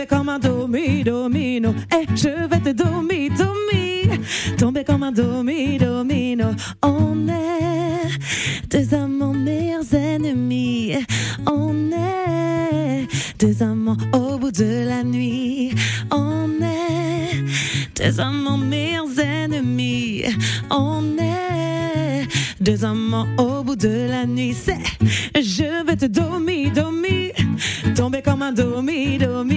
Tomber comme un domi, domino. Eh, je vais te dormir, dormir, tomber comme un domi, domino. On est deux amants meilleurs ennemis. On est deux amants au bout de la nuit. On est deux amants meilleurs ennemis. On est deux amants au bout de la nuit. C'est je vais te dormir, dormir, tomber comme un domi, domino.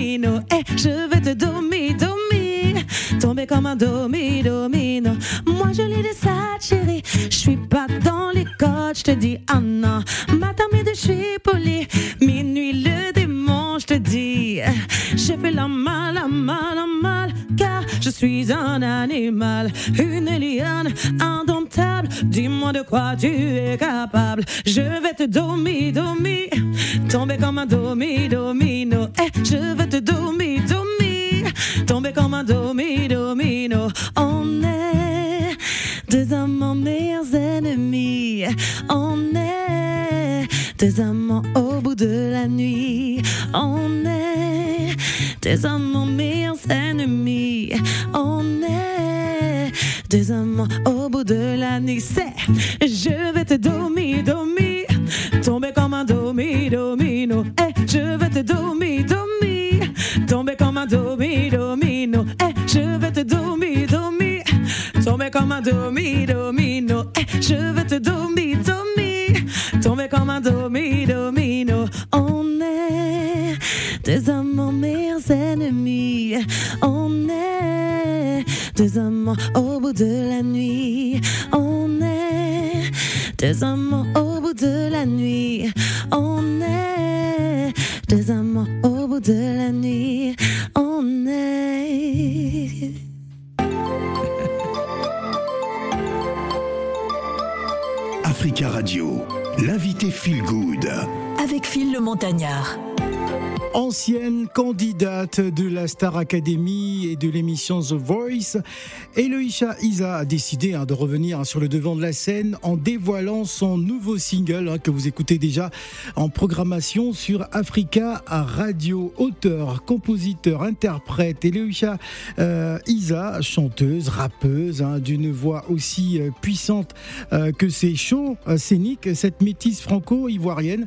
Eh, je vais te dormir, dormir, tomber comme un domi, domino. Moi je l'ai de ça, chérie. Je suis pas dans les codes, je te dis ah non. Matin, midi, je suis poli. Minuit, le démon, je te dis. J'ai fait la mal, la mal, la mal. Car je suis un animal, une liane indomptable. Dis-moi de quoi tu es capable. Je vais te dormir, dormir, tomber comme un domi, domino. Eh, je vais deux amants au bout de la nuit. C'est je vais te dormir, dormir, tomber comme un domi, domino. Eh, je vais te dormir, dormir, tomber comme un domi, domino. Eh, je vais te dormir, dormir, tomber comme un domi, domino. Eh, je vais te dormir, dormir, tomber comme un domi, domino. On est deux amants meilleurs ennemis. On est deux amants au bout de la nuit. On est deux amants au bout de la nuit. On est deux amants au bout de la nuit. On est. Africa Radio, l'invité Feel Good. Avec Phil le Montagnard. Ancienne candidate de la Star Academy et de l'émission The Voice, Eloïsha Isa a décidé hein, de revenir sur le devant de la scène en dévoilant son nouveau single hein, que vous écoutez déjà en programmation sur Africa Radio. Auteur, compositeur, interprète, Eloïsha euh, Isa, chanteuse, rappeuse, hein, d'une voix aussi euh, puissante euh, que ses shows scéniques, cette métisse franco-ivoirienne,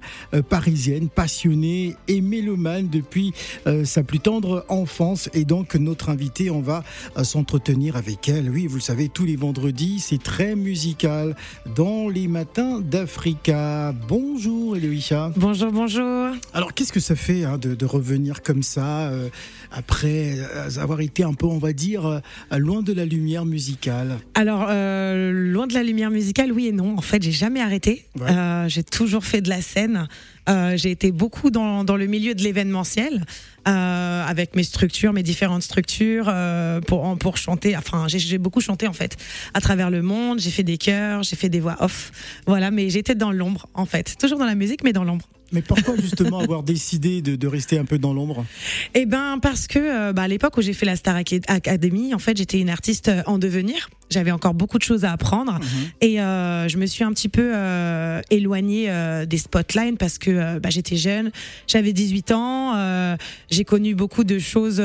parisienne, passionnée et mélomane depuis euh, sa plus tendre enfance. Et donc, notre invité, on va euh, s'entretenir avec elle. Oui, vous le savez, tous les vendredis, c'est très musical dans les matins d'Africa. Bonjour, Eloïsha. Bonjour, bonjour. Alors, qu'est-ce que ça fait hein, de, de revenir comme ça, euh, après avoir été un peu, on va dire, loin de la lumière musicale? Alors, euh, loin de la lumière musicale, oui et non. En fait, j'ai jamais arrêté. Ouais. J'ai toujours fait de la scène. Euh, j'ai été beaucoup dans, dans le milieu de l'événementiel, euh, avec mes structures, mes différentes structures, euh, pour, pour chanter. Enfin, j'ai- j'ai beaucoup chanté en fait, à travers le monde. J'ai fait des chœurs, j'ai fait des voix off. Voilà, mais j'étais dans l'ombre en fait. Toujours dans la musique, mais dans l'ombre. Mais pourquoi justement avoir décidé de, de rester un peu dans l'ombre? Eh ben parce que euh, bah, à l'époque où j'ai fait la Star Ac- Academy, en fait, j'étais une artiste euh, en devenir. J'avais encore beaucoup de choses à apprendre et euh, je me suis un petit peu euh, éloignée euh, des spotlights parce que bah, j'étais jeune, j'avais 18 ans, j'ai connu beaucoup de choses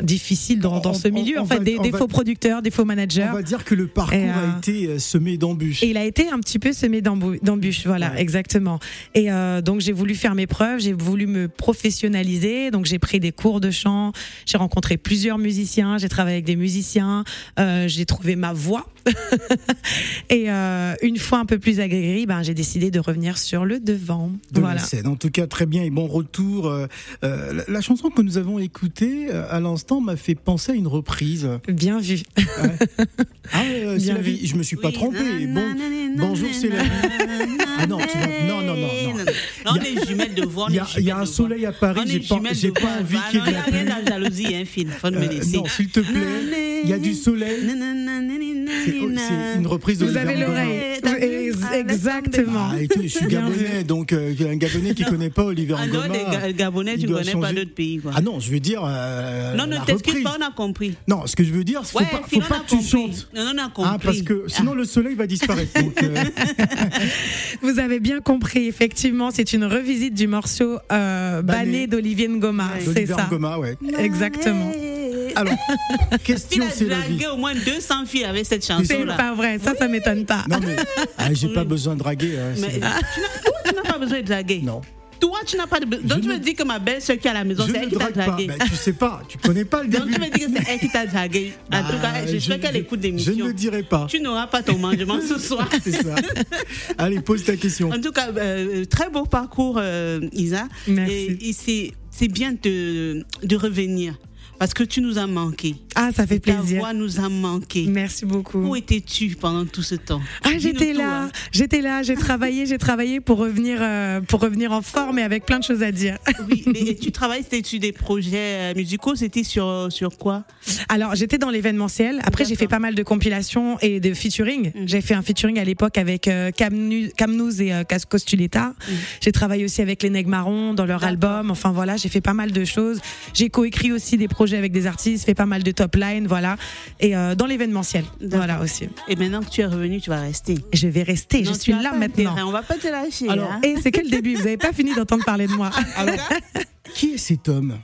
difficiles dans, dans On- ce milieu. on en fait, va- des, on des va- faux producteurs, des faux managers. On va dire que le parcours Et, a été semé d'embûches. Il a été un petit peu semé d'embûches, voilà, Ouais. exactement. Et euh, donc j'ai voulu faire mes preuves, j'ai voulu me professionnaliser, donc j'ai pris des cours de chant, j'ai rencontré plusieurs musiciens, j'ai travaillé avec des musiciens, euh, j'ai trouvé ma voie. Et euh, une fois un peu plus aguerrie, ben, j'ai décidé de revenir sur le devant. de voilà. la scène. En tout cas, très bien et bon retour. Euh, euh, la, la chanson que nous avons écoutée euh, à l'instant m'a fait penser à une reprise. Bien vu. Ah, euh, c'est Bien la vu. vie. Je me suis pas Oui. trompé. Bon, bonjour, c'est la vie. Ah non, tu vas- non, non, non, non. On Il y a- est jumelles de voix. on Il y a, un soleil à Paris. J'ai pas, pas voix. envie Ah qu'il y ait de il y a la pluie. jalousie, hein, Phil. Faut me Euh, laisser. non, s'il te plaît. Il y a du soleil. C'est c'est une reprise de Vous avez l'oreille. Ah, Exactement. Ah, et je suis gabonais, donc euh, un gabonais qui connaît pas Olivier Ah non, Ngoma. les Ga- Gabonais, tu ne connais pas changer. d'autres pays. Quoi. Ah non, je veux dire. euh, non, ne la t'excuse reprise. pas, on a compris. Non, ce que je veux dire, faut Ouais, pas, faut pas que tu compris. chantes. Non, non, on a compris. Ah, parce que sinon le soleil va disparaître. Donc, euh, Vous avez bien compris, effectivement, c'est une revisite du morceau euh, Banné. Banné d'Olivier Ngoma. C'est ça. Ngoma, ouais. Exactement. Alors, Il question, a c'est la vie. dragué au moins 200 filles avec cette C'est chanson-là. pas vrai, ça, ça m'étonne pas. Non mais, ah, j'ai pas besoin de draguer. hein, Mais c'est- tu n'as toi, tu n'as pas besoin de draguer. Non, Toi, tu n'as pas de besoin. Donc, Je tu ne- me dis que ma belle-sœur qui est à la maison, je c'est elle qui t'a drague pas. dragué. Ben, tu sais pas, tu connais pas le Donc, début. tu me dis que c'est elle qui t'a dragué. En tout cas, Ah, j'espère qu'elle écoute des Je ne dirai pas. Tu n'auras pas ton mangement ce soir. C'est ça. Allez, pose ta question. En tout cas, euh, très beau parcours, euh, Isa. Merci. Et, et c'est, c'est bien de, de revenir parce que tu nous as manqué. Ah, ça fait Ta plaisir. voix nous a manqué. Merci beaucoup. Où étais-tu pendant tout ce temps? Ah, j'étais là, hein. j'étais là, j'ai travaillé, j'ai travaillé pour revenir, euh, pour revenir en forme et avec plein de choses à dire. Oui, mais tu travailles, c'était sur des projets euh, musicaux, c'était sur, sur quoi? Alors, j'étais dans l'événementiel. Après, j'ai fait pas mal de compilations et de featuring. Mhm. J'ai fait un featuring à l'époque avec euh, et euh, Costuleta. J'ai travaillé aussi avec les Marrons dans leur album. Enfin, voilà, j'ai fait pas mal de choses. J'ai coécrit aussi des projets avec des artistes, fait pas mal de top line, voilà. Et euh, dans l'événementiel, voilà aussi. Et maintenant que tu es revenu, tu vas rester. Je vais rester, Non, je suis là maintenant. On va pas te lâcher. Alors, hein. Et c'est que le début, vous n'avez pas fini d'entendre parler de moi. Alors, qui est cet homme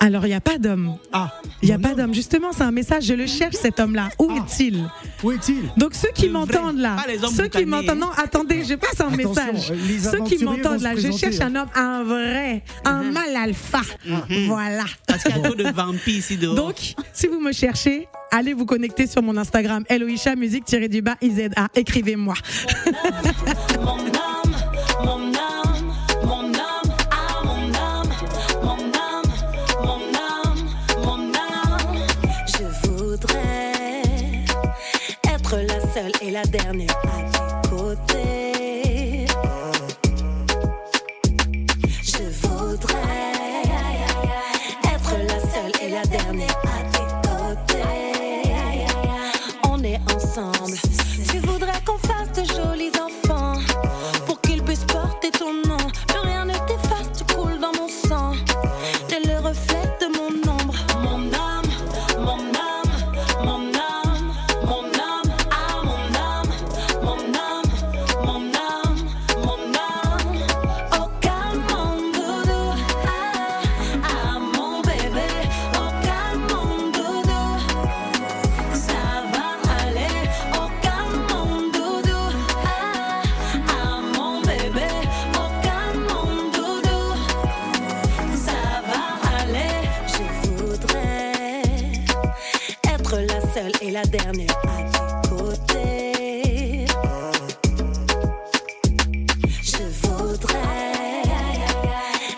Alors, il n'y a pas d'homme. Ah, Il n'y a mon pas homme. d'homme. Justement, c'est un message, je le cherche cet homme-là. Où Ah. est-il Où est-il Donc ceux qui m'entendent là, pas les hommes ceux qui m'entendent, non, attendez, je passe un Attention, message. euh, Ceux qui m'entendent là, je cherche un homme, un vrai, un mal alpha. Voilà. Parce qu'il y a trop de vampires ici dehors. Donc, si vous me cherchez, allez vous connecter sur mon Instagram, Eloïcha musique du bas IZA. Écrivez-moi. dernière à tes côtés. Je voudrais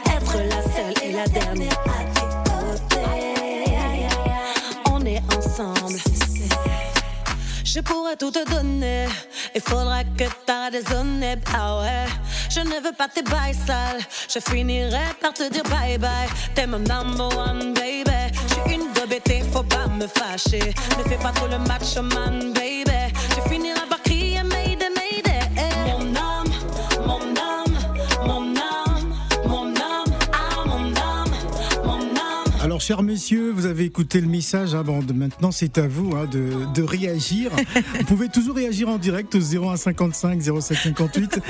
être la seule et la dernière à tes côtés. On est ensemble. Je pourrais tout te donner. Il faudra que t'arrêtes de raisonner. Ah ouais. Je ne veux pas tes bails sales. Je finirai par te dire bye bye. T'es mon number one, baby. Bêtée, faut pas me fâcher. Ne fais pas trop le macho man, baby. Tu finiras Alors, chers messieurs, vous avez écouté le message. hein, bon, maintenant, c'est à vous hein, de, de réagir. vous pouvez toujours réagir en direct au 0155 0758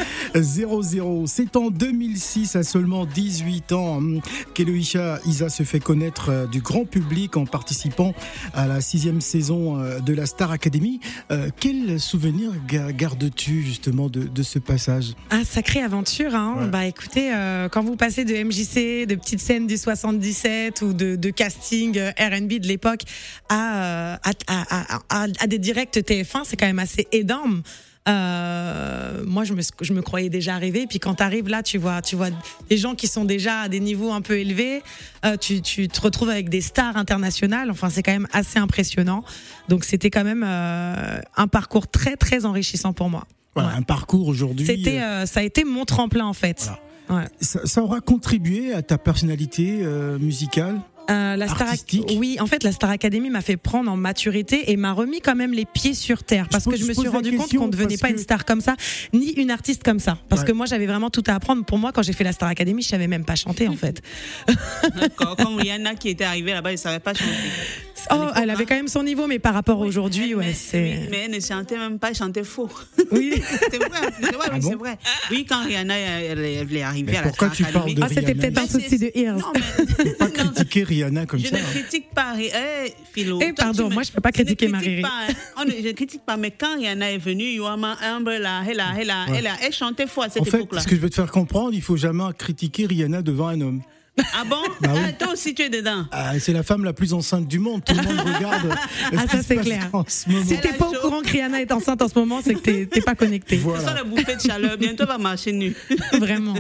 00. C'est en 2006, à seulement 18 ans, hum, qu'Eloïcha Isa se fait connaître euh, du grand public en participant à la sixième saison euh, de la Star Academy. Euh, quel souvenir ga- gardes-tu justement de, de ce passage? Ah, sacrée aventure, hein. Ouais. Bah écoutez, quand vous passez de MJC, de petites scènes du 77 ou de, de de casting euh, R&B de l'époque à, euh, à, à, des directs TF1, c'est quand même assez énorme. Euh, moi, je me, je me croyais déjà arrivée. Puis quand tu arrives là, tu vois, tu vois des gens qui sont déjà à des niveaux un peu élevés. Euh, tu, tu te retrouves avec des stars internationales. Enfin, c'est quand même assez impressionnant. Donc, c'était quand même euh, un parcours très, très enrichissant pour moi. Voilà, Ouais. un parcours aujourd'hui. C'était, ça a été mon tremplin en fait. Ouais. ça, ça aura contribué à ta personnalité musicale? Euh, la Star Artistique. oui, en fait, la Star Academy m'a fait prendre en maturité et m'a remis quand même les pieds sur terre parce que je me je suis rendu compte qu'on ne devenait pas que- une star comme ça, ni une artiste comme ça. Parce Ouais. que moi, j'avais vraiment tout à apprendre. Pour moi, quand j'ai fait la Star Academy, je savais même pas chanter en fait. D'accord. Comme Rihanna qui était arrivée là-bas, elle ne savait pas chanter. Oh, elle avait hein. quand même son niveau, mais par rapport à aujourd'hui, ouais, mais, c'est. oui, mais elle ne chantait même pas, elle chantait faux. Oui. c'est vrai, c'est vrai, Ah oui, bon c'est vrai. Oui, quand Rihanna elle, elle, est arrivée Mais à la pourquoi tu parles de Ah, c'était Rihanna. peut-être un souci de ears. Non, mais Pas critiquer Rihanna comme je ça. ne hein. critique pas. Ri- Eh, Philo. Eh, pardon, moi, je peux pas je ne critiquer pas, hein. On ne- Je ne critique pas, mais quand Rihanna est venue, Yoama Humble, là, elle, a, elle, a, Ouais. elle, a, elle chantait faux à cette En fait, époque-là. ce que je veux te faire comprendre, il faut jamais critiquer Rihanna devant un homme. Ah bon Bah oui. Ah, Toi aussi, tu es dedans. Ah, c'est la femme la plus enceinte du monde. Tout le monde regarde. euh, Ah, ce ça, c'est clair. En ce moment. Si t'es pas au courant que Rihanna est enceinte en ce moment, c'est que t'es- t'es pas connecté. Ce Voilà. sont les bouffées de chaleur. Bientôt, elle va marcher nu. Vraiment.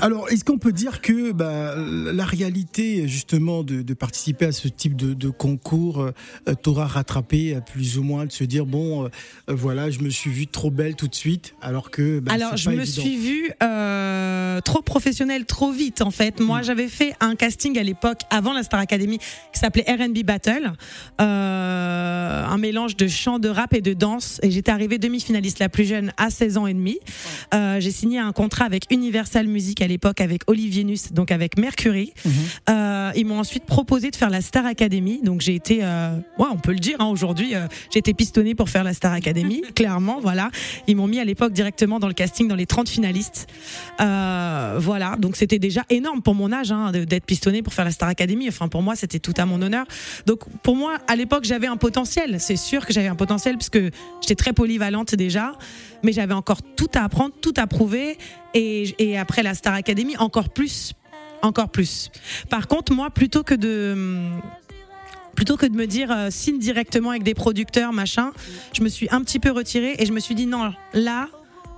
Alors, est-ce qu'on peut dire que bah, la réalité, justement, de, de participer à ce type de, de concours euh, t'aura rattrapé, à plus ou moins, de se dire bon, euh, euh, voilà, je me suis vue trop belle tout de suite, alors que. bah, Alors, je pas me évident. suis vue euh, trop professionnelle, trop vite en fait. Moi, Mm. J'avais fait un casting à l'époque, avant la Star Academy, qui s'appelait R&B Battle, euh, un mélange de chant, de rap et de danse. Et j'étais arrivée demi-finaliste la plus jeune à 16 ans et demi. Euh, J'ai signé un contrat avec Universal Music à l'époque, avec Olivier Nuss, donc avec Mercury. Mhm. Euh, ils m'ont ensuite proposé de faire la Star Academy. Donc j'ai été, ouais, on peut le dire, hein, aujourd'hui, j'ai été pistonnée pour faire la Star Academy, clairement, voilà. Ils m'ont mis à l'époque directement dans le casting, dans les 30 finalistes. Voilà, donc c'était déjà énorme pour mon âge hein, d'être pistonnée pour faire la Star Academy. Enfin, pour moi, c'était tout à mon honneur. Donc pour moi, à l'époque, j'avais un potentiel. C'est sûr que j'avais un potentiel puisque j'étais très polyvalente déjà, mais j'avais encore tout à apprendre, tout à prouver. Et, et après la Star Academy, encore plus encore plus. Par contre, moi, plutôt que de plutôt que de me dire euh, signe directement avec des producteurs, machin, je me suis un petit peu retirée et je me suis dit non, là,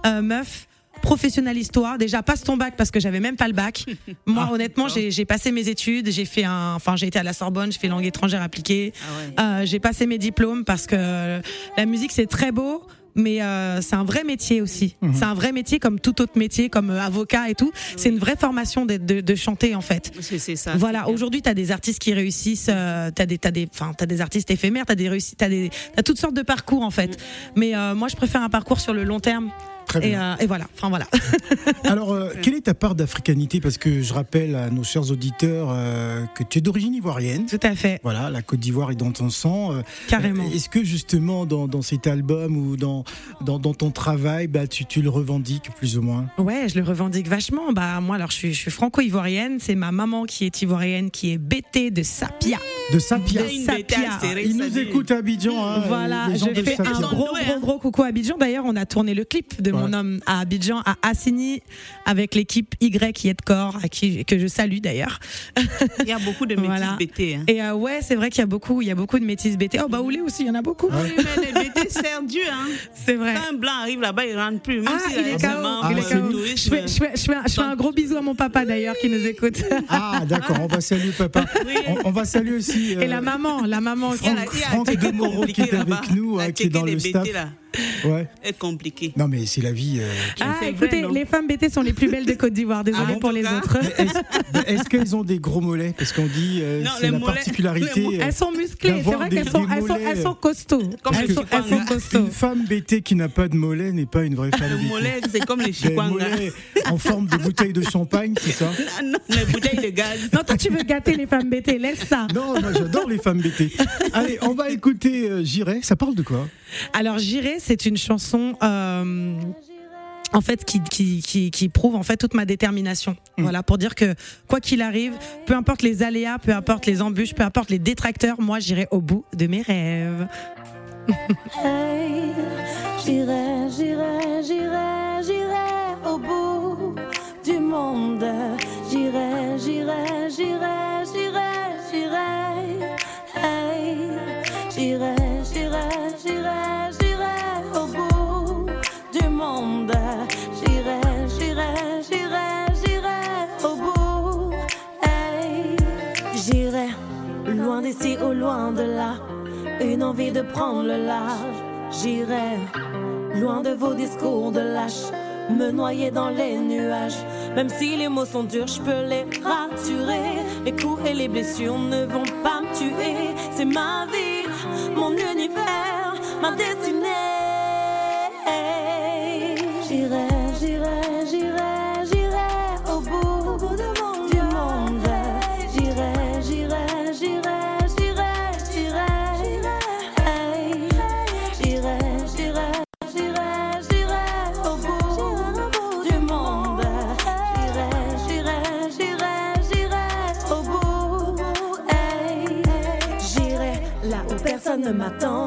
euh, meuf. Professionnalise-toi. Déjà, passe ton bac parce que j'avais même pas le bac. Moi, Ah, honnêtement, j'ai j'ai passé mes études. J'ai fait un, enfin, j'ai été à la Sorbonne. J'ai fait langue étrangère appliquée. Ah ouais. Euh, j'ai passé mes diplômes parce que euh, la musique c'est très beau, mais euh, c'est un vrai métier aussi. Mhm. C'est un vrai métier comme tout autre métier, comme avocat et tout. C'est une vraie formation d'être- de, de chanter en fait. C'est c'est ça. Voilà, c'est aujourd'hui, tu as des artistes qui réussissent, euh, tu as, des, t'as des, enfin, t'as des artistes éphémères, tu as, des réussi- t'as des, t'as toutes sortes de parcours en fait. Mais euh, moi, je préfère un parcours sur le long terme. Très Et, bien. euh, et voilà, enfin voilà. Alors, euh, quelle est ta part d'africanité? Parce que je rappelle à nos chers auditeurs euh, que tu es d'origine ivoirienne. Tout à fait, Voilà, la Côte d'Ivoire est dans ton sang. Euh, carrément. Est-ce que justement dans, dans cet album ou dans, dans, dans ton travail, bah, tu, tu le revendiques plus ou moins? Ouais, je le revendique vachement. Bah moi, alors je suis, je suis franco-ivoirienne. C'est ma maman qui est ivoirienne, qui est bêtée de Sapia. De Sapia De Sapia. ça nous dit. écoutent à Abidjan. hein, Voilà, je fais un gros, gros, gros coucou à Abidjan. D'ailleurs, on a tourné le clip de mon homme à Abidjan, à Assini, avec l'équipe Y qui est de corps, à qui que je salue d'ailleurs. Il y a beaucoup de métis Voilà. bêtés. Hein. Et euh, ouais, c'est vrai qu'il y a beaucoup, il y a beaucoup de métis BT. Oh bah Oulé aussi, il y en a beaucoup. Oui, mais les bêtés servent Dieu. Hein. C'est vrai. Quand un blanc arrive là-bas, il ne rentre plus. Même Ah, s'il il est vraiment KO. Ah, c'est. Je fais, je, fais, je, fais, un- je fais un gros bisou à mon papa d'ailleurs qui nous écoute. Ah, d'accord, on va saluer papa. Oui. On, on va saluer aussi. Et euh, la maman, la maman aussi. Il y a la- Franck- Franck de Moreau qui est avec nous, hein, qui est dans le staff. là, Ouais. est compliqué. Non, mais c'est la vie. euh, qui- Ah, écoutez, vrai, les femmes BT sont les plus belles de Côte d'Ivoire. Désolée Ah bon, pour les autres. Est-ce qu'elles ont des gros mollets? Parce qu'on dit, euh, Non, c'est la mollets- particularité. euh, Elles sont musclées, c'est vrai qu'elles sont, elles elles sont costauds. Comme elles, les sont, elles sont Chikwanga. costauds. Une femme bêtée qui n'a pas de mollet n'est pas une vraie femme Le bêtée. mollet, c'est comme les chikwanga. en forme de bouteille de champagne, c'est ça Ah non, les bouteilles de gaz. Non, toi, tu veux gâter les femmes BT, laisse ça. Non, moi j'adore les femmes bêtées. Allez, on va écouter euh, J'irai. Ça parle de quoi? Alors, J'irai, c'est une chanson. euh, en fait, qui, qui, qui, qui prouve en fait toute ma détermination. Voilà, pour dire que quoi qu'il arrive, peu importe les aléas, peu importe les embûches, peu importe les détracteurs, moi j'irai au bout de mes rêves. Hey, j'irai, j'irai, j'irai, j'irai au bout du monde. J'irai, j'irai, j'irai, j'irai, j'irai J'irai, j'irai, j'irai, j'irai j'irai, j'irai, au bout. Hey, j'irai loin d'ici ou loin de là. Une envie de prendre le large. J'irai loin de vos discours de lâche. Me noyer dans les nuages. Même si les mots sont durs, je peux les raturer. Les coups et les blessures ne vont pas me tuer. C'est ma vie, mon univers, ma destinée.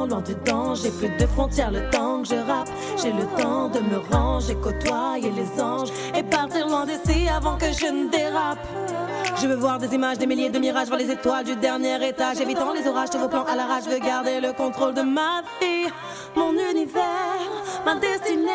Loin du danger, plus de frontières le temps que je rappe. J'ai le temps de me ranger, côtoyer les anges et partir loin d'ici avant que je ne dérape. Je veux voir des images, des milliers de mirages, voir les étoiles du dernier étage, évitant les orages, tous vos plans à l'arrache. Je veux garder le contrôle de ma vie, mon univers, ma destinée.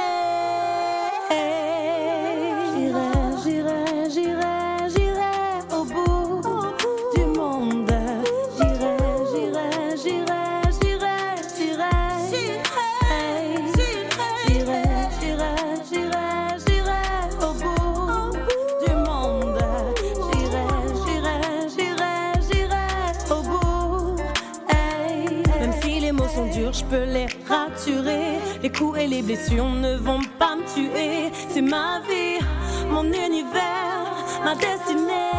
Et les blessures ne vont pas me tuer. C'est ma vie, mon univers, ma destinée.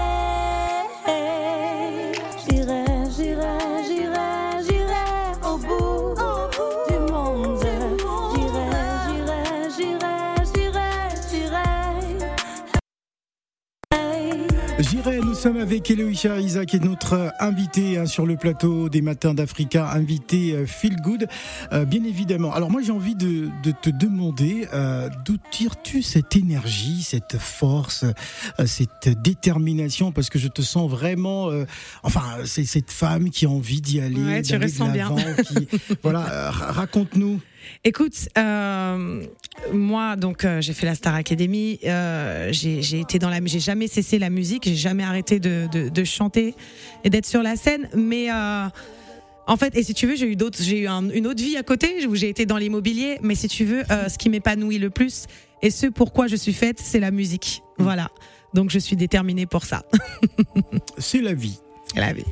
J'irai, nous sommes avec Eloïcha Isa qui est notre invité hein, sur le plateau des Matins d'Africa, invité euh, Feel Good, euh, bien évidemment. Alors moi j'ai envie de, de te demander euh, d'où tires-tu cette énergie, cette force, euh, cette détermination, parce que je te sens vraiment, euh, enfin c'est cette femme qui a envie d'y aller, Ouais, tu d'aller de ressens bien. qui- voilà, euh, ra- raconte-nous. Écoute, euh, moi, donc, euh, j'ai fait la Star Academy. euh, j'ai été dans la, j'ai jamais cessé la musique. J'ai jamais arrêté de, de, de chanter et d'être sur la scène. Mais en fait, et si tu veux, j'ai eu d'autres, j'ai eu un- une autre vie à côté où j'ai été dans l'immobilier. Mais si tu veux, ce qui m'épanouit le plus et ce pourquoi je suis faite, c'est la musique. Voilà. Donc, je suis déterminée pour ça. C'est la vie. C'est la vie.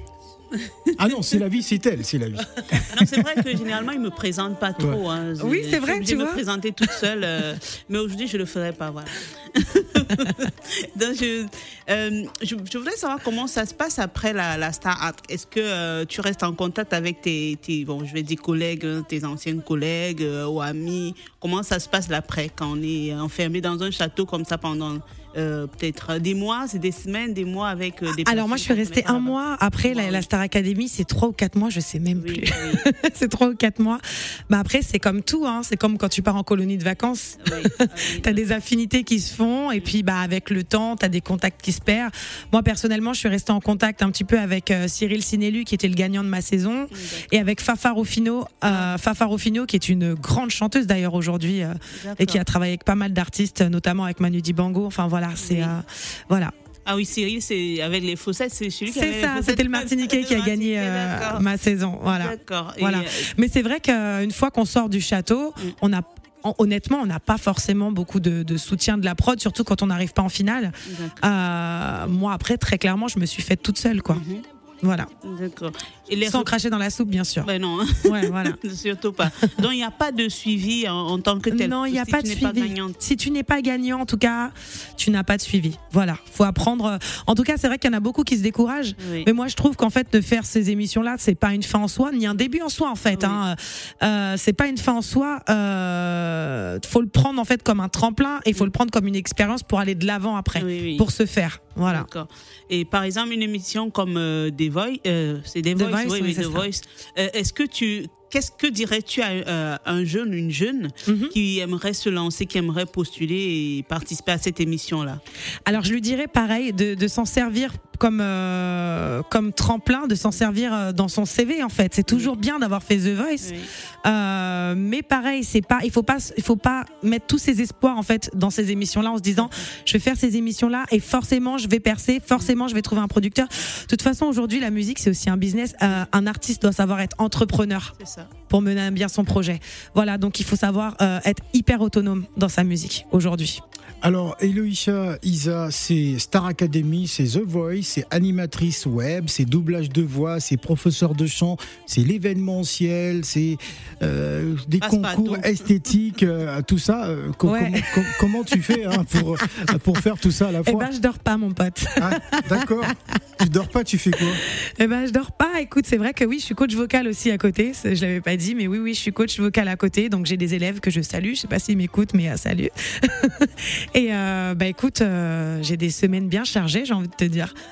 Ah non, c'est la vie, c'est elle, c'est la vie. Non, c'est vrai que généralement, ils me présentent pas trop. hein. Oui, Je- c'est je vrai, tu de me vois. présenter toute seule. euh, mais aujourd'hui, je le ferai pas. Voilà. Donc, je, euh, je, je voudrais savoir comment ça se passe après la, la Star Art. Est-ce que euh, tu restes en contact avec tes, tes, bon, je vais dire collègues, hein, tes anciennes collègues euh, ou amis? Comment ça se passe l'après quand on est enfermé dans un château comme ça pendant euh, peut-être des mois, c'est des semaines, des mois avec euh, des Alors moi, je suis restée un mois. Après, la. Star Academy, c'est trois ou quatre mois, je sais même Oui, plus. oui, c'est trois ou quatre mois. Bah après, c'est comme tout, hein. C'est comme quand tu pars en colonie de vacances. oui, ah. T'as des affinités qui se font et puis bah avec le temps, t'as des contacts qui se perdent. Moi personnellement, je suis restée en contact un petit peu avec euh, Cyril Sinélu qui était le gagnant de ma saison et avec Fafa Rufino, euh, Fafa Rufino qui est une grande chanteuse d'ailleurs aujourd'hui euh, et qui a travaillé avec pas mal d'artistes, notamment avec Manu Dibango. Enfin voilà, c'est Oui. euh, voilà. Ah oui, Cyril, c'est avec les faussettes, c'est celui qui C'est ça, c'était le Martiniquais qui a gagné euh, ma saison. Voilà. D'accord. Voilà. euh, Mais c'est vrai qu'une fois qu'on sort du château, on a en- honnêtement, on n'a pas forcément beaucoup de, de soutien de la prod, surtout quand on n'arrive pas en finale. Euh, moi, après, très clairement, je me suis faite toute seule, quoi. Mhm. Voilà. D'accord. Sans cracher dans la soupe, bien sûr. Ben non. Ouais, voilà. surtout pas. Donc il n'y a pas de suivi en, en tant que tel. Non, il n'y a Si pas de suivi. si tu n'es pas gagnant, en tout cas, tu n'as pas de suivi. Voilà. Faut apprendre. euh, En tout cas, c'est vrai qu'il y en a beaucoup qui se découragent. Oui. Mais moi, je trouve qu'en fait, de faire ces émissions-là, c'est pas une fin en soi, ni un début en soi, en fait. Oui. Hein. Euh, c'est pas une fin en soi. Euh, faut le prendre en fait comme un tremplin et il faut le prendre comme une expérience pour aller de l'avant après, pour se faire. Voilà. Et par exemple, une émission comme euh, The Voice, euh, c'est The, The Voice, Voice, oui, oui, The. Voice. Euh, Est-ce que tu qu'est-ce que dirais-tu à euh, un jeune, une jeune Mhm. qui aimerait se lancer, qui aimerait postuler et participer à cette émission-là? Alors je lui dirais pareil de, de s'en servir comme euh, comme tremplin, de s'en servir euh, dans son CV en fait. C'est toujours bien d'avoir fait The Voice, Oui. Euh, mais pareil, c'est pas, il faut pas, il faut pas mettre tous ses espoirs en fait dans ces émissions-là en se disant, je vais faire ces émissions-là et forcément je vais percer, forcément je vais trouver un producteur. De toute façon, aujourd'hui, la musique c'est aussi un business. Euh, un artiste doit savoir être entrepreneur C'est ça. Pour mener à bien son projet. Voilà, donc il faut savoir euh, être hyper autonome dans sa musique aujourd'hui. Alors, Eloïcha Isa, c'est Star Academy, c'est The Voice, c'est animatrice web, c'est doublage de voix, c'est professeur de chant, c'est l'événementiel, c'est euh, des Passe-partout. concours esthétiques, euh, tout ça. euh, co- Ouais. comment, co- comment tu fais hein, pour, pour faire tout ça à la Eh fois ben, je dors pas, mon pote. Ah, D'accord. Tu dors pas, tu fais quoi? Eh ben, je dors pas. Écoute, c'est vrai que oui, je suis coach vocal aussi à côté. Je l'avais pas dit, mais oui, oui, je suis coach vocal à côté. Donc, j'ai des élèves que je salue. Je sais pas s'ils m'écoutent, mais salut. Et euh, bah écoute, euh, j'ai des semaines bien chargées, j'ai envie de te dire.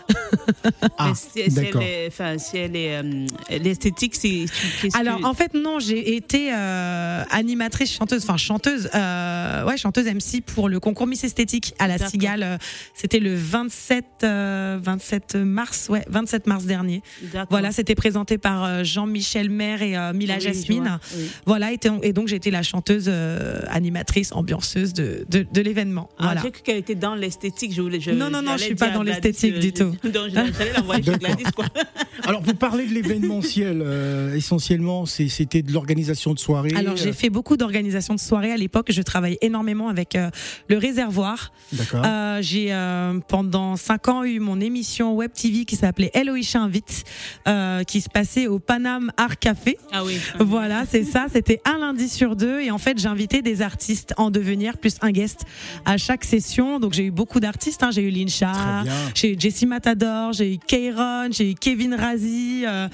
Ah, Mais si, si d'accord. elle est, enfin, si elle est euh, l'esthétique, c'est qu'est-ce Alors, que- en fait, non, j'ai été euh, animatrice, chanteuse, enfin chanteuse, euh, ouais, chanteuse MC pour le concours Miss Esthétique à la. Cigale. C'était le 27, euh, 27 mars, ouais, 27 mars dernier. Voilà, c'était présenté par Jean-Michel Maire et euh, Mila Oui, Jasmine. oui. Voilà, et, et donc j'ai été la chanteuse, euh, animatrice, ambianceuse de, de, de l'événement. Ah, Voilà. J'ai cru qu'elle était dans l'esthétique. Je voulais. Je, Non, non, non, je suis dire pas dans l'esthétique du tout. Donc, j'allais l'envoyer chez. Gladys, quoi. Alors, pour parler de l'événementiel, euh, essentiellement, c'était de l'organisation de soirées. Alors j'ai euh, fait beaucoup d'organisations de soirées à l'époque. Je travaillais énormément avec euh, le réservoir. D'accord. Euh, j'ai euh, pendant cinq ans eu mon émission web TV qui s'appelait Eloïcha Invite, euh, qui se passait au Paname Art Café. Ah oui. Voilà, c'est ça. C'était un lundi sur deux. Et en fait, j'invitais des artistes en devenir, plus un guest à chaque session. Donc, j'ai eu beaucoup d'artistes. hein. J'ai eu Lincha, Très bien. j'ai eu Jessie Matador, j'ai eu Kairon, j'ai eu Kevin Razi. euh,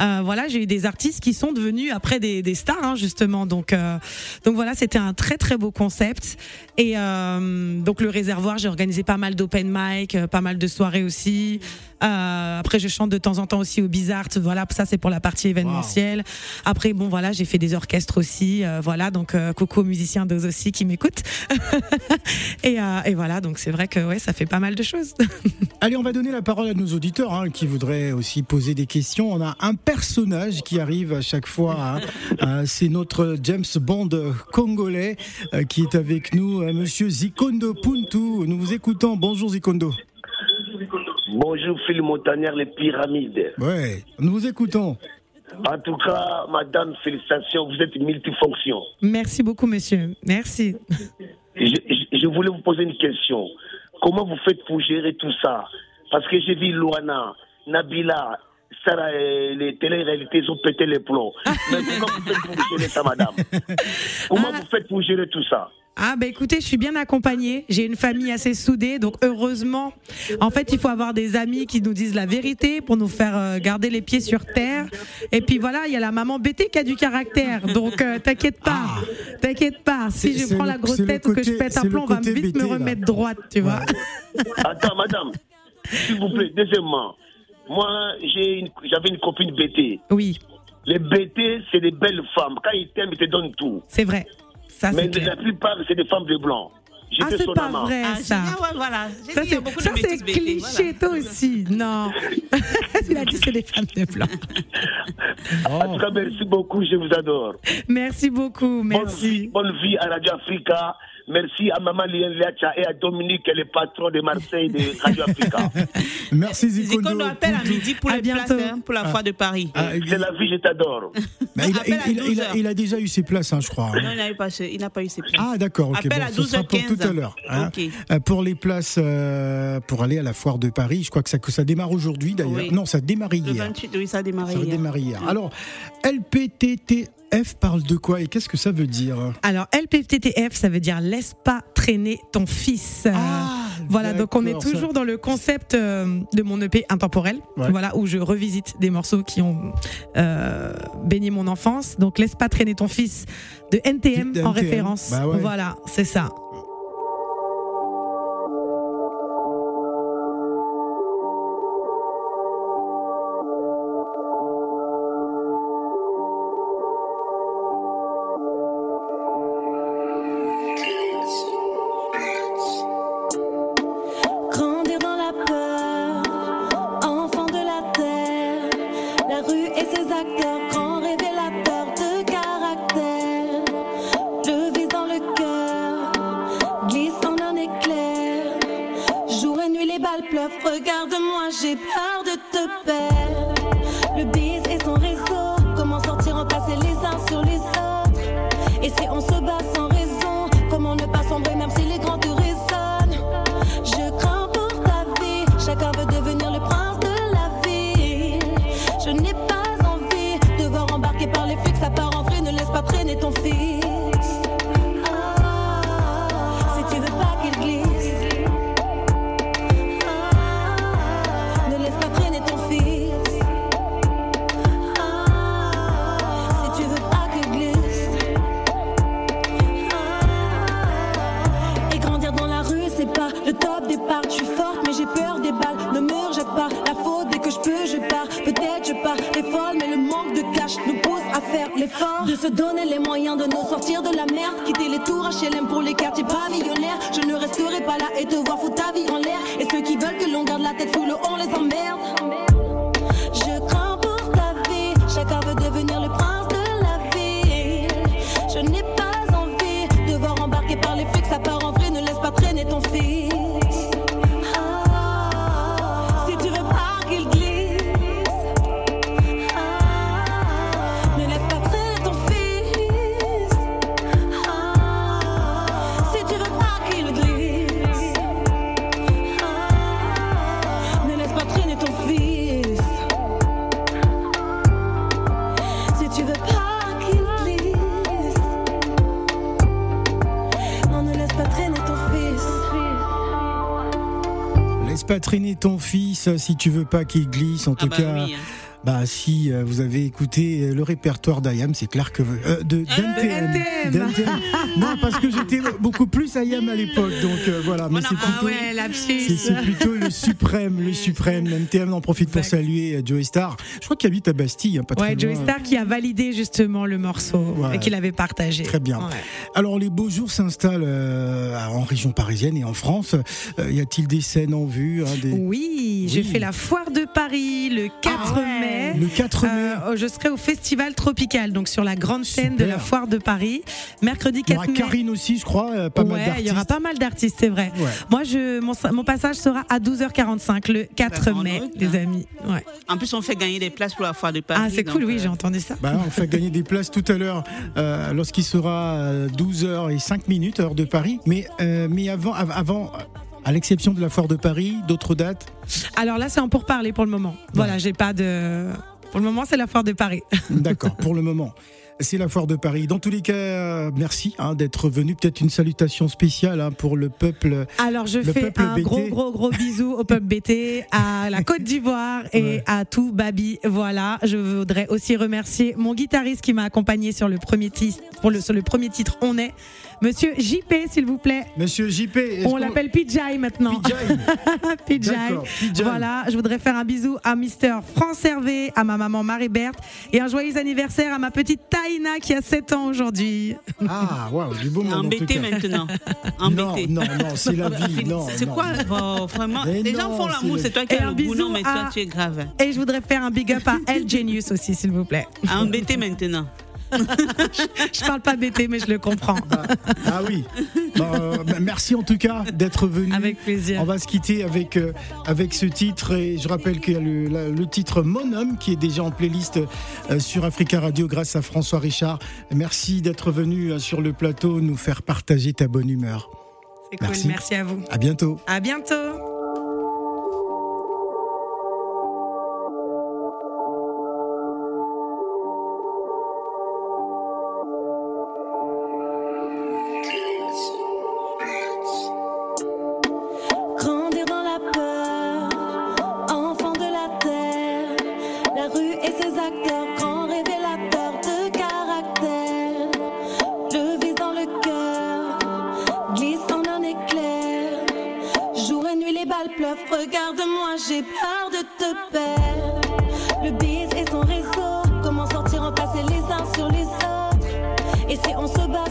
euh, voilà, j'ai eu des artistes qui sont devenus après des, des stars, hein, justement. Donc, euh, donc voilà, c'était un très très beau concept. Et euh, donc le réservoir, j'ai organisé pas mal d'open mic, pas mal de soirées aussi. Après, je chante de temps en temps aussi au Bizarre. Voilà, ça c'est pour la partie événementielle. Après, bon voilà, j'ai fait des orchestres aussi. voilà, donc coucou aux musiciens d'Oz aussi qui m'écoutent. et, et voilà, donc c'est vrai que ouais, ça fait pas mal de choses. Allez, on va donner la parole à nos auditeurs hein, qui voudraient aussi poser des questions. On a un personnage qui arrive à chaque fois. hein. Euh, C'est notre James Bond congolais euh, qui est avec nous, euh, Monsieur Zikondo Puntu. Nous vous écoutons. Bonjour Zikondo. Bonjour Phil Montagnard, les pyramides. Ouais, nous vous écoutons. En tout cas, madame, félicitations, vous êtes multifonction. Merci beaucoup, monsieur. Merci. Je, je- je voulais vous poser une question. Comment vous faites pour gérer tout ça? Parce que j'ai vu Luana, Nabila, Sarah, et les télé-réalités ils ont pété les plombs. Mais comment vous faites pour gérer ça, madame Comment vous faites pour gérer tout ça Ah bah écoutez, je suis bien accompagnée. J'ai une famille assez soudée, donc heureusement. En fait, il faut avoir des amis qui nous disent la vérité pour nous faire euh, garder les pieds sur terre. Et puis voilà, il y a la maman BT qui a du caractère, donc euh, t'inquiète pas, t'inquiète pas. Si je prends le- la grosse tête ou que je pète un plomb, on va vite BT, me là. remettre droite, tu vois. Attends, madame, s'il vous plaît, deuxièmement, moi, j'ai une- j'avais une copine BT. Oui, Les BT, c'est des belles femmes. Quand ils t'aiment, ils te donnent tout. c'est vrai. Ça Mais clair. la plupart, c'est des femmes de blanc. Ah J'étais c'est son pas amant. vrai Ah, ça. génial, ouais, voilà. Ça c'est cliché voilà. toi aussi. Non. Il a dit c'est des femmes de blanc. En tout cas, merci beaucoup, je vous adore. Merci beaucoup, Bonne merci. vie, bonne vie à Radio Africa. Merci à Maman Lien et à Dominique, le patron de Marseille de Radio Africa. Merci Zikondo. Zikondo appelle à midi pour À les places hein, pour la foire de Paris. Ah, C'est la vie, je t'adore. il, a- Appelle à il- il- il a, 12 il a déjà eu ses places, hein, je crois. hein. Non, il n'a pas, eu ses places. Ah d'accord, ok. Appelle bon, à ce sera pour 12h15. tout à l'heure. hein. Euh, pour les places euh, pour aller à la foire de Paris, je crois que ça, que ça démarre aujourd'hui d'ailleurs. Oui. Non, ça démarre Le hier. 28, oui, ça a démarré Ça a hier. démarré hier. Alors, LPTTF parle de quoi et qu'est-ce que ça veut dire Alors LPTTF, ça veut dire laisse pas traîner ton fils. Euh, voilà, donc on est Ah, toujours dans le concept euh, de mon EP intemporel, Ouais. voilà où je revisite des morceaux qui ont euh, baigné mon enfance. Donc laisse pas traîner ton fils de NTM, en référence. bah ouais. Voilà, c'est ça. Traîner ton fils si tu veux pas qu'il glisse. En Ah tout bah cas, oui, hein. Bah si euh, vous avez écouté euh, le répertoire d'Ayam, c'est clair que euh, de d'NTM. NTM. d'NTM. non, parce que j'étais beaucoup plus Ayam à l'époque, donc euh, voilà. Mais a c'est plutôt. Ah ouais, lapsus. C'est c'est plutôt le suprême, le suprême. NTM en profite pour saluer euh, Joey Star. Je crois qu'il habite à Bastille, hein, pas très Ouais, Joey loin. Star qui a validé justement le morceau Ouais. et qu'il avait partagé. Très bien. Alors les beaux jours s'installent euh, en région parisienne et en France. Euh, y a-t-il des scènes en vue hein, des... Oui, je Oui. fais la foire de Paris le 4 Ah ouais. Mai. Le 4 mai. Euh, je serai au festival tropical, donc sur la grande scène de Super. la foire de Paris. Mercredi Il y 4 aura mai. Karine aussi, je crois, euh, mal d'artistes. il y aura pas mal d'artistes, c'est vrai. Ouais. Moi, je, mon, mon passage sera à 12h45 le 4 Bah, en mai, les hein. amis. Ouais. En plus, on fait gagner des places pour la foire de Paris. Ah, c'est cool, oui, euh, j'ai entendu ça. Bah, on fait gagner des places tout à l'heure euh, lorsqu'il sera euh, 12h et 5 minutes, heure de Paris. Mais, euh, mais avant, av- avant, à l'exception de la foire de Paris, d'autres dates Alors là, c'est en pourparler pour le moment. Voilà, j'ai pas de. Pour le moment, c'est la foire de Paris. D'accord, pour le moment. C'est la foire de Paris. Dans tous les cas, merci hein, d'être venu. Peut-être une salutation spéciale hein, pour le peuple. Alors, je fais un BT. gros, gros, gros bisou au peuple BT, à la Côte d'Ivoire et Ouais. à tout Babi. Voilà. Je voudrais aussi remercier mon guitariste qui m'a accompagné sur le premier titre, pour le, sur le premier titre On est. Monsieur JP, s'il vous plaît. Monsieur JP. On l'appelle Pijay maintenant. Pijay. Voilà, je voudrais faire un bisou à Mister France Hervé, à ma maman Marie-Berthe et un joyeux anniversaire à ma petite Taïna qui a 7 ans aujourd'hui. Ah, waouh, du beau monde. en tout Embêté maintenant. Non, Embêté. non, non, c'est la vie. Non, C'est non. quoi oh, Vraiment, Mais les non, gens font l'amour, c'est c'est toi qui as un le bisou boulot, mais toi tu es grave. Et je voudrais faire un big up à El Genius aussi, s'il vous plaît. Embêté maintenant. Je parle pas BT, mais je le comprends. Ah oui. Bah, euh, bah, merci en tout cas d'être venu. Avec plaisir. On va se quitter avec, euh, avec ce titre et je rappelle qu'il y a le, la- le titre Mon homme qui est déjà en playlist euh, sur Africa Radio grâce à François Richard. Merci d'être venu sur le plateau nous faire partager ta bonne humeur. C'est cool, Merci. merci à vous. À bientôt. À bientôt. Rue et ses acteurs, grands révélateurs de caractère. Je vise dans le cœur, glisse en un éclair. Jour et nuit, les balles pleuvent. Regarde-moi, j'ai peur de te perdre. Le bis et son réseau, comment sortir en passer les uns sur les autres. Et si on se bat